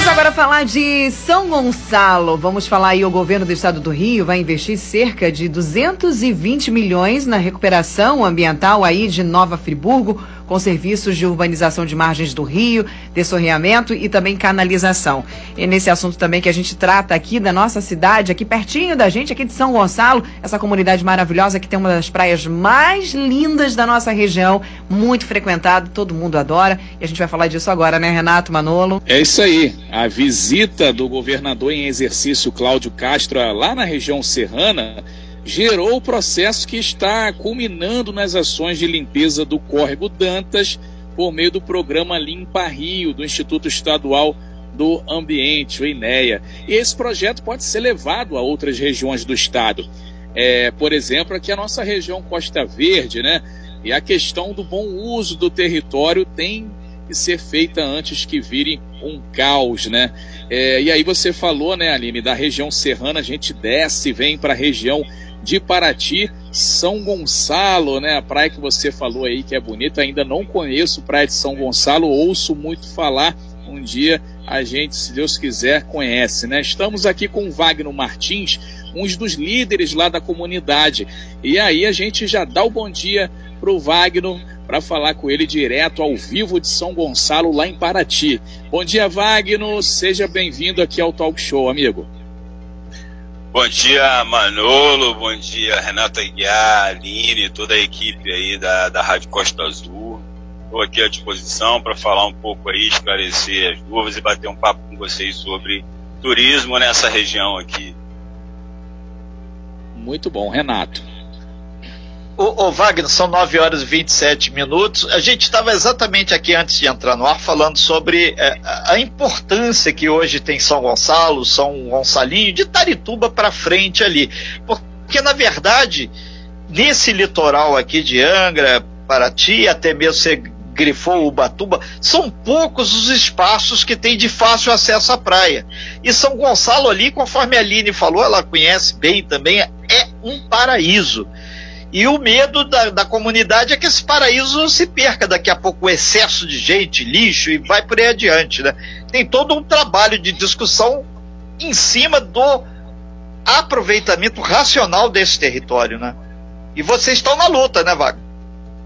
Vamos agora falar de São Gonçalo. Vamos falar aí, o governo do estado do Rio vai investir cerca de 220 milhões na recuperação ambiental aí de Nova Friburgo com serviços de urbanização de margens do rio, dessorreamento e também canalização. E nesse assunto também que a gente trata aqui da nossa cidade, aqui pertinho da gente, aqui de São Gonçalo, essa comunidade maravilhosa que tem uma das praias mais lindas da nossa região, muito frequentada, todo mundo adora. E a gente vai falar disso agora, né, Renato Manolo? É isso aí. A visita do governador em exercício Cláudio Castro lá na região serrana gerou o processo que está culminando nas ações de limpeza do córrego Dantas por meio do programa Limpa Rio do Instituto Estadual do Ambiente, o INEA. E esse projeto pode ser levado a outras regiões do estado. É, por exemplo, aqui a nossa região Costa Verde, né? E a questão do bom uso do território tem que ser feita antes que vire um caos, né? É, e aí você falou, né, Aline, da região serrana, a gente desce, vem para a região de Paraty, São Gonçalo, né? A praia que você falou aí que é bonita, ainda não conheço praia de São Gonçalo, ouço muito falar. Um dia a gente, se Deus quiser, conhece, né? Estamos aqui com o Wagner Martins, um dos líderes lá da comunidade. E aí a gente já dá o bom dia pro Wagner para falar com ele direto ao vivo de São Gonçalo, lá em Paraty. Bom dia, Wagner. Seja bem-vindo aqui ao Talk Show, amigo. Bom dia, Manolo, bom dia, Renata Aguiar, Aline, toda a equipe aí da, da Rádio Costa Azul. Estou aqui à disposição para falar um pouco aí, esclarecer as dúvidas e bater um papo com vocês sobre turismo nessa região aqui. Muito bom, Renato. Ô, Wagner, são 9 horas e 27 minutos. A gente estava exatamente aqui antes de entrar no ar falando sobre é, a importância que hoje tem São Gonçalo, São Gonçalinho, de Tarituba para frente ali. Porque, na verdade, nesse litoral aqui de Angra, Paraty, até mesmo você grifou Ubatuba, são poucos os espaços que tem de fácil acesso à praia. E São Gonçalo ali, conforme a Aline falou, ela conhece bem também, é um paraíso. E o medo da, da comunidade é que esse paraíso se perca daqui a pouco o excesso de gente, lixo e vai por aí adiante, né? Tem todo um trabalho de discussão em cima do aproveitamento racional desse território, né? E vocês estão na luta, né, Wagner?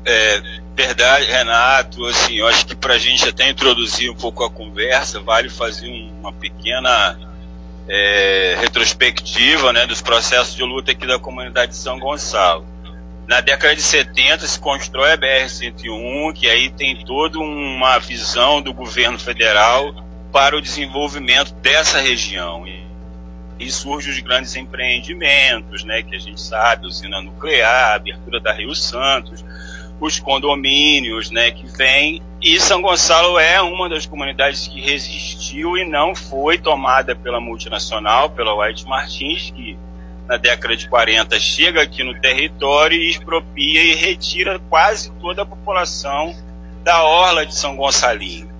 É verdade, Renato. Assim, eu acho que para a gente até introduzir um pouco a conversa, vale fazer uma pequena é, retrospectiva né, dos processos de luta aqui da comunidade de São Gonçalo. Na década de 70 se constrói a BR-101, que aí tem toda uma visão do governo federal para o desenvolvimento dessa região. E, e surgem os grandes empreendimentos, né, que a gente sabe, usina nuclear, abertura da Rio Santos, os condomínios, né, que vem. E São Gonçalo é uma das comunidades que resistiu e não foi tomada pela multinacional, pela White Martins, que na década de 40 chega aqui no território e expropria e retira quase toda a população da orla de São Gonçalinho.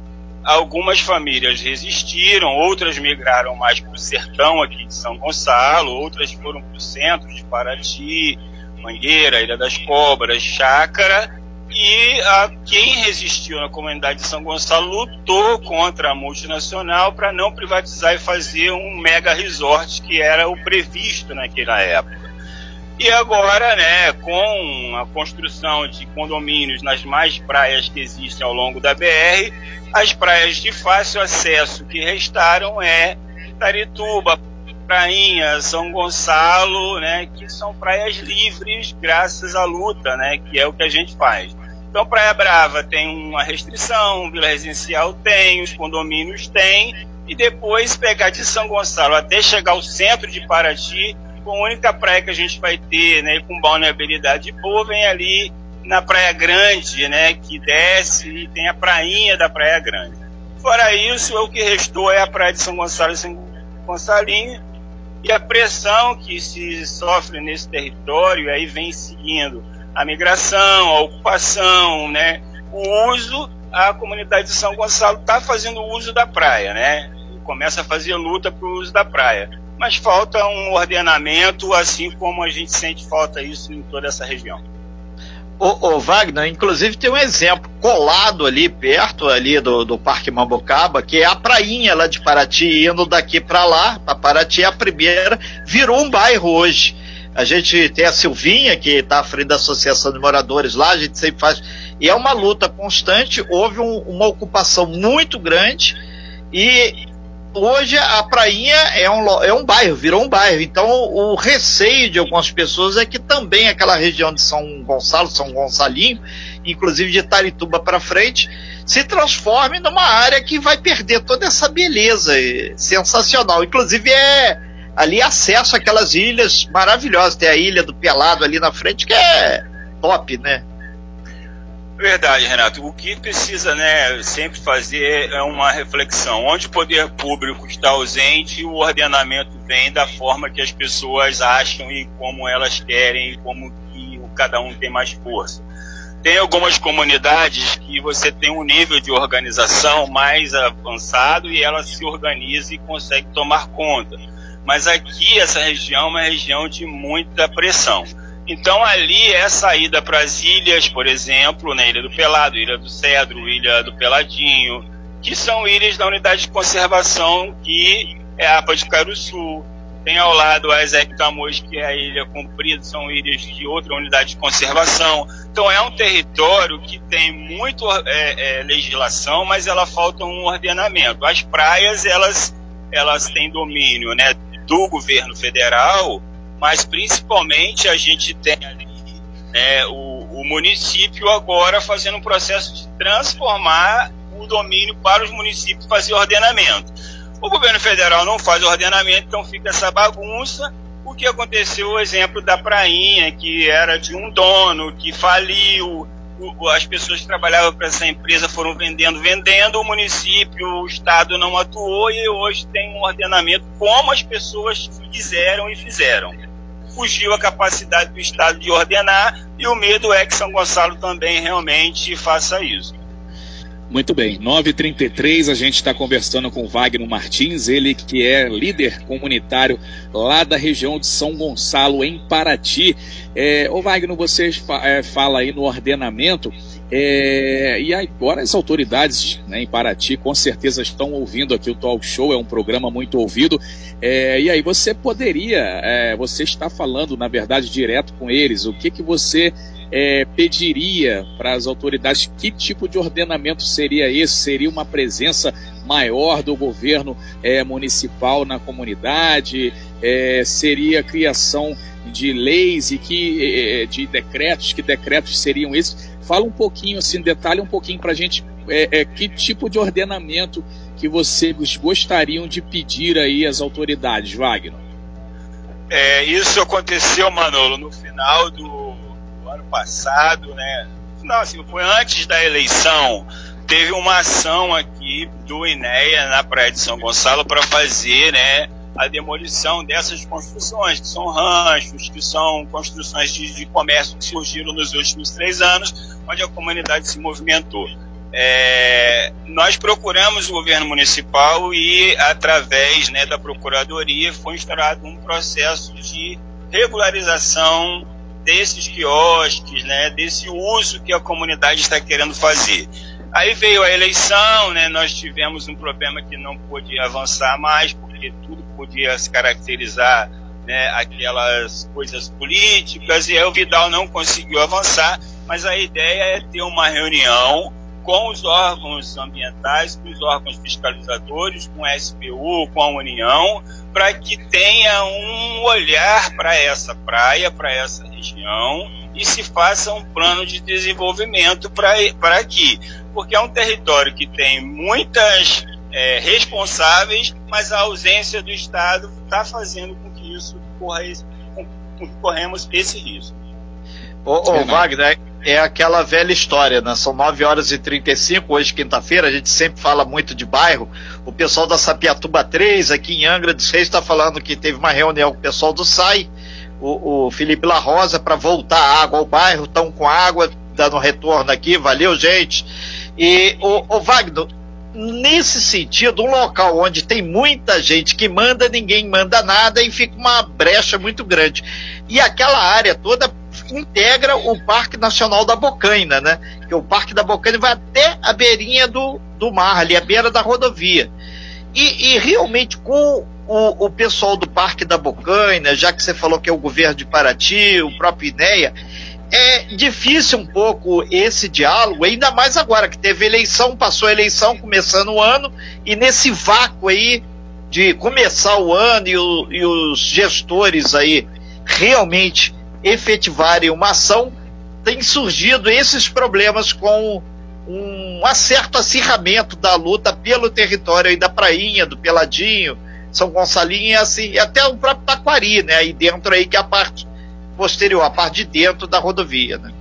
Algumas famílias resistiram, outras migraram mais para o sertão aqui de São Gonçalo, outras foram para o centro de Paraty, Mangueira, Ilha das Cobras, Chácara, e a, quem resistiu na comunidade de São Gonçalo lutou contra a multinacional para não privatizar e fazer um mega resort que era o previsto naquela época. E agora, né, com a construção de condomínios nas mais praias que existem ao longo da BR, as praias de fácil acesso que restaram é Tarituba, Prainha, São Gonçalo, né, que são praias livres graças à luta, né, que é o que a gente faz. Então, Praia Brava tem uma restrição, Vila Residencial tem, os condomínios têm, e depois pegar de São Gonçalo até chegar ao centro de Paraty, a única praia que a gente vai ter, né, com balneabilidade boa, vem ali na Praia Grande, né, que desce e tem a prainha da Praia Grande. Fora isso, o que restou é a Praia de São Gonçalo e São Gonçalinho, e a pressão que se sofre nesse território aí vem seguindo a migração, a ocupação, né? O uso, a comunidade de São Gonçalo está fazendo uso da praia, né? Começa a fazer luta para o uso da praia. Mas falta um ordenamento, assim como a gente sente falta isso em toda essa região. O, o, Wagner, inclusive tem um exemplo colado ali perto ali do, do Parque Mambucaba, que é a prainha lá de Paraty, indo daqui para lá, para Paraty, a primeira, virou um bairro hoje. A gente tem a Silvinha, que está à frente da Associação de Moradores lá, a gente sempre faz. E é uma luta constante, houve um, uma ocupação muito grande e hoje a prainha é um, é um bairro, virou um bairro. Então o receio de algumas pessoas é que também aquela região de São Gonçalo, São Gonçalinho, inclusive de Tarituba para frente, se transforme numa área que vai perder toda essa beleza sensacional. Inclusive é ali acesso àquelas ilhas maravilhosas. Tem a ilha do Pelado ali na frente que é top, né? Verdade, Renato. O que precisa né, sempre fazer é uma reflexão. Onde o poder público está ausente, o ordenamento vem da forma que as pessoas acham e como elas querem, e como que cada um tem mais força. Tem algumas comunidades que você tem um nível de organização mais avançado e ela se organiza e consegue tomar conta. Mas aqui, essa região é uma região de muita pressão. Então ali é a saída para as ilhas, por exemplo, né, Ilha do Pelado, Ilha do Cedro, Ilha do Peladinho, que são ilhas da unidade de conservação que é a APA de Caruçu. Tem ao lado a Ezequiel que é a Ilha Comprida, são ilhas de outra unidade de conservação. Então é um território que tem muito é, é, legislação, mas ela falta um ordenamento. As praias, elas, elas têm domínio né, do governo federal, mas principalmente a gente tem ali né, o, o município agora fazendo um processo de transformar o domínio para os municípios fazer ordenamento. O governo federal não faz ordenamento, então fica essa bagunça. O que aconteceu, o exemplo da prainha, que era de um dono, que faliu, as pessoas que trabalhavam para essa empresa foram vendendo, vendendo, o município, o Estado não atuou e hoje tem um ordenamento como as pessoas quiseram e fizeram fugiu a capacidade do Estado de ordenar e o medo é que São Gonçalo também realmente faça isso. Muito bem, 9h33, a gente está conversando com Wagner Martins, ele que é líder comunitário lá da região de São Gonçalo, em Paraty. É, ô Wagner, você é, fala aí no ordenamento, é, e agora as autoridades né, em Paraty com certeza estão ouvindo aqui o Talk Show, é um programa muito ouvido. É, e aí você poderia, é, você está falando, na verdade, direto com eles, o que, que você é, pediria para as autoridades, que tipo de ordenamento seria esse? Seria uma presença maior do governo é, municipal na comunidade? É, seria a criação de leis e que, de decretos? Que decretos seriam esses? Fala um pouquinho, assim, detalhe um pouquinho para a gente é, é, que tipo de ordenamento que vocês gostariam de pedir aí às autoridades, Wagner? É, isso aconteceu, Manolo, no final do, do ano passado, né? Não, assim, foi antes da eleição. Teve uma ação aqui do INEA na Praia de São Gonçalo para fazer, né? A demolição dessas construções, que são ranchos, que são construções de, de comércio que surgiram nos últimos três anos, onde a comunidade se movimentou. É, nós procuramos o governo municipal e, através né, da Procuradoria, foi instaurado um processo de regularização desses quiosques, né, desse uso que a comunidade está querendo fazer. Aí veio a eleição, né, nós tivemos um problema que não pôde avançar mais, porque tudo podia se caracterizar né, aquelas coisas políticas, e aí o Vidal não conseguiu avançar, mas a ideia é ter uma reunião com os órgãos ambientais, com os órgãos fiscalizadores, com a SPU, com a União, para que tenha um olhar para essa praia, para essa região, e se faça um plano de desenvolvimento para aqui. Porque é um território que tem muitas é, responsáveis, mas a ausência do Estado está fazendo com que isso corra esse, com, com que corremos esse risco. Ô, ô Wagner, é aquela velha história, né? São 9 horas e 35, hoje quinta-feira, a gente sempre fala muito de bairro. O pessoal da Sapiatuba 3, aqui em Angra dos Reis, está falando que teve uma reunião com o pessoal do SAI, o, o Felipe La Rosa, para voltar água ao bairro, estão com água, dando retorno aqui, valeu, gente. E o, o Wagner, nesse sentido, um local onde tem muita gente que manda, ninguém manda nada e fica uma brecha muito grande. E aquela área toda integra o Parque Nacional da Bocaina, né? Que o Parque da Bocaina vai até a beirinha do, do mar, ali, a beira da rodovia. E, e realmente com o, o, pessoal do Parque da Bocaina, já que você falou que é o governo de Paraty, o próprio INEA, é difícil um pouco esse diálogo, ainda mais agora que teve eleição, passou a eleição, começando o ano, e nesse vácuo aí de começar o ano e, o, e os gestores aí realmente efetivarem uma ação, tem surgido esses problemas com um certo acirramento da luta pelo território aí da Prainha, do Peladinho, São Gonçalinho e assim, e até o próprio Taquari, né, aí dentro aí que é a parte posterior, a parte de dentro da rodovia, né.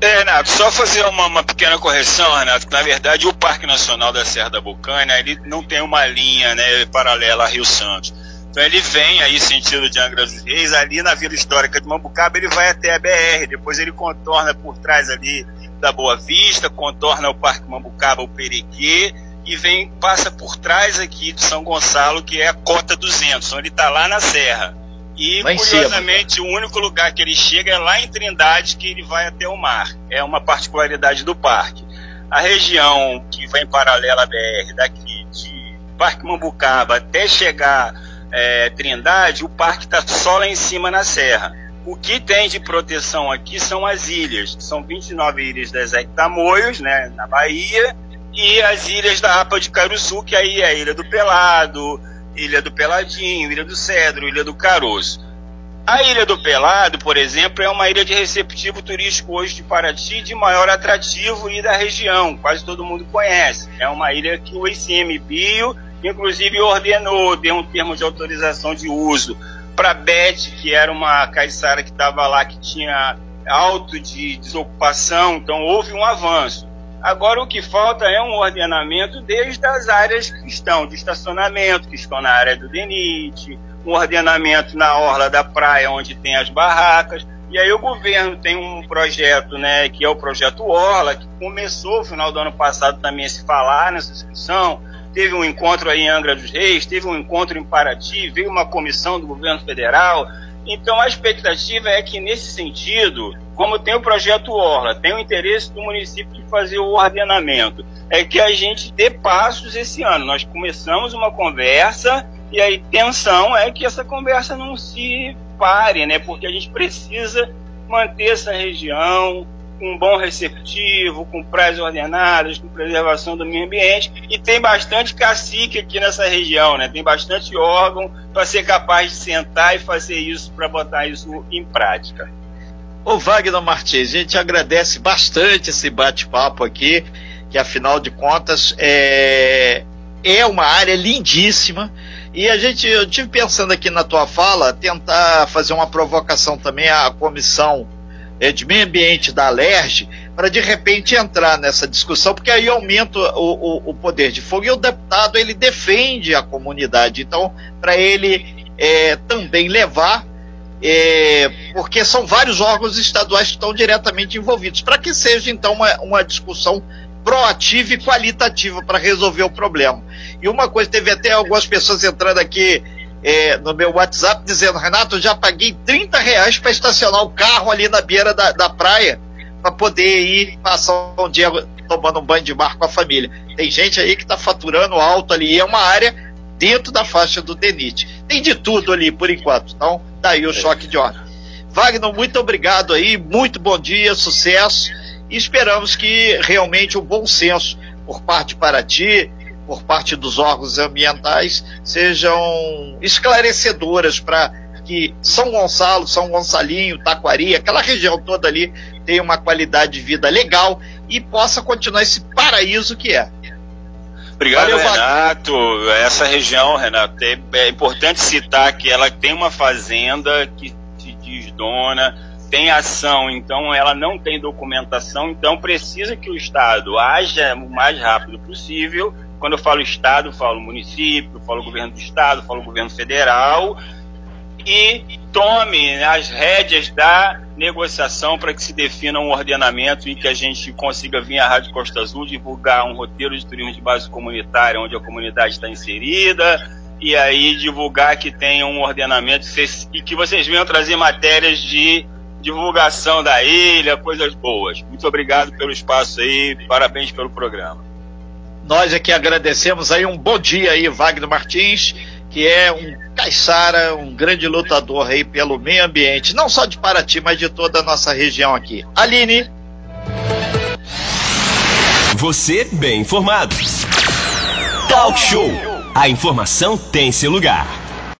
É, Renato, só fazer uma, uma, pequena correção, Renato. Na verdade, o Parque Nacional da Serra da Bucana, ele não tem uma linha né, paralela a Rio Santos. Então ele vem aí sentido de Angra dos Reis, ali na Vila Histórica de Mambucaba, ele vai até a BR, depois ele contorna por trás ali da Boa Vista, contorna o Parque Mambucaba, o Perequê, e vem, passa por trás aqui de São Gonçalo, que é a Cota 200, então ele está lá na Serra. E, lá curiosamente, cima. o único lugar que ele chega é lá em Trindade, que ele vai até o mar. É uma particularidade do parque. A região que vai em paralela à BR, daqui de Parque Mambucaba até chegar é, Trindade, o parque está só lá em cima na serra. O que tem de proteção aqui são as ilhas, são 29 ilhas das Tamoios, né, na Bahia, e as ilhas da APA de Caruçu, que aí é a Ilha do Pelado, Ilha do Peladinho, Ilha do Cedro, Ilha do Caroço. A Ilha do Pelado, por exemplo, é uma ilha de receptivo turístico hoje de Paraty de maior atrativo e da região, quase todo mundo conhece. É uma ilha que o ICMBio inclusive ordenou, deu um termo de autorização de uso para Beth, que era uma caiçara que estava lá, que tinha alto de desocupação, então houve um avanço. Agora o que falta é um ordenamento desde as áreas que estão de estacionamento, que estão na área do DENIT, um ordenamento na orla da praia onde tem as barracas. E aí o governo tem um projeto, né, que é o projeto Orla, que começou no final do ano passado também a se falar nessa discussão, teve um encontro aí em Angra dos Reis, teve um encontro em Paraty, veio uma comissão do governo federal. Então a expectativa é que nesse sentido, como tem o projeto Orla, tem o interesse do município de fazer o ordenamento, é que a gente dê passos esse ano. Nós começamos uma conversa e a intenção é que essa conversa não se pare, né? Porque a gente precisa manter essa região, com um bom receptivo, com praias ordenadas, com preservação do meio ambiente, e tem bastante cacique aqui nessa região, né? Tem bastante órgão para ser capaz de sentar e fazer isso, para botar isso em prática. Ô Wagner Martins, a gente agradece bastante esse bate-papo aqui, que afinal de contas é, é uma área lindíssima. E a gente, eu tive pensando aqui na tua fala, tentar fazer uma provocação também à comissão é, de meio ambiente da Alerj para de repente entrar nessa discussão, porque aí aumenta o, o, o, poder de fogo e o deputado ele defende a comunidade. Então, para ele é, também levar, é, porque são vários órgãos estaduais que estão diretamente envolvidos, para que seja então uma, uma discussão proativa e qualitativa para resolver o problema. E uma coisa, teve até algumas pessoas entrando aqui é, no meu WhatsApp dizendo, Renato, eu já paguei 30 reais para estacionar o carro ali na beira da, da praia para poder ir passar um dia tomando um banho de mar com a família. Tem gente aí que está faturando alto ali, é uma área dentro da faixa do DENIT. Tem de tudo ali por enquanto, então daí o choque de ordem. Wagner, muito obrigado aí, muito bom dia, sucesso e esperamos que realmente o bom senso por parte de Paraty, por parte dos órgãos ambientais sejam esclarecedoras para que São Gonçalo, São Gonçalinho, Taquari, aquela região toda ali tenha uma qualidade de vida legal e possa continuar esse paraíso que é. Obrigado, Valeu, Renato. Essa região, Renato, é, é, importante citar que ela tem uma fazenda que se diz dona, tem ação, então ela não tem documentação, então precisa que o Estado haja o mais rápido possível. Quando eu falo Estado, eu falo município, eu falo governo do Estado, eu falo governo federal, e tome as rédeas da negociação para que se defina um ordenamento e que a gente consiga vir à Rádio Costa Azul divulgar um roteiro de turismo de base comunitária onde a comunidade está inserida e aí divulgar que tenha um ordenamento e que vocês venham trazer matérias de divulgação da ilha, coisas boas. Muito obrigado pelo espaço aí, parabéns pelo programa. Nós aqui agradecemos aí um bom dia aí, Wagner Martins, que é um caiçara, um grande lutador aí pelo meio ambiente, não só de Paraty, mas de toda a nossa região aqui. Aline. Você bem informado. Talk Show. A informação tem seu lugar.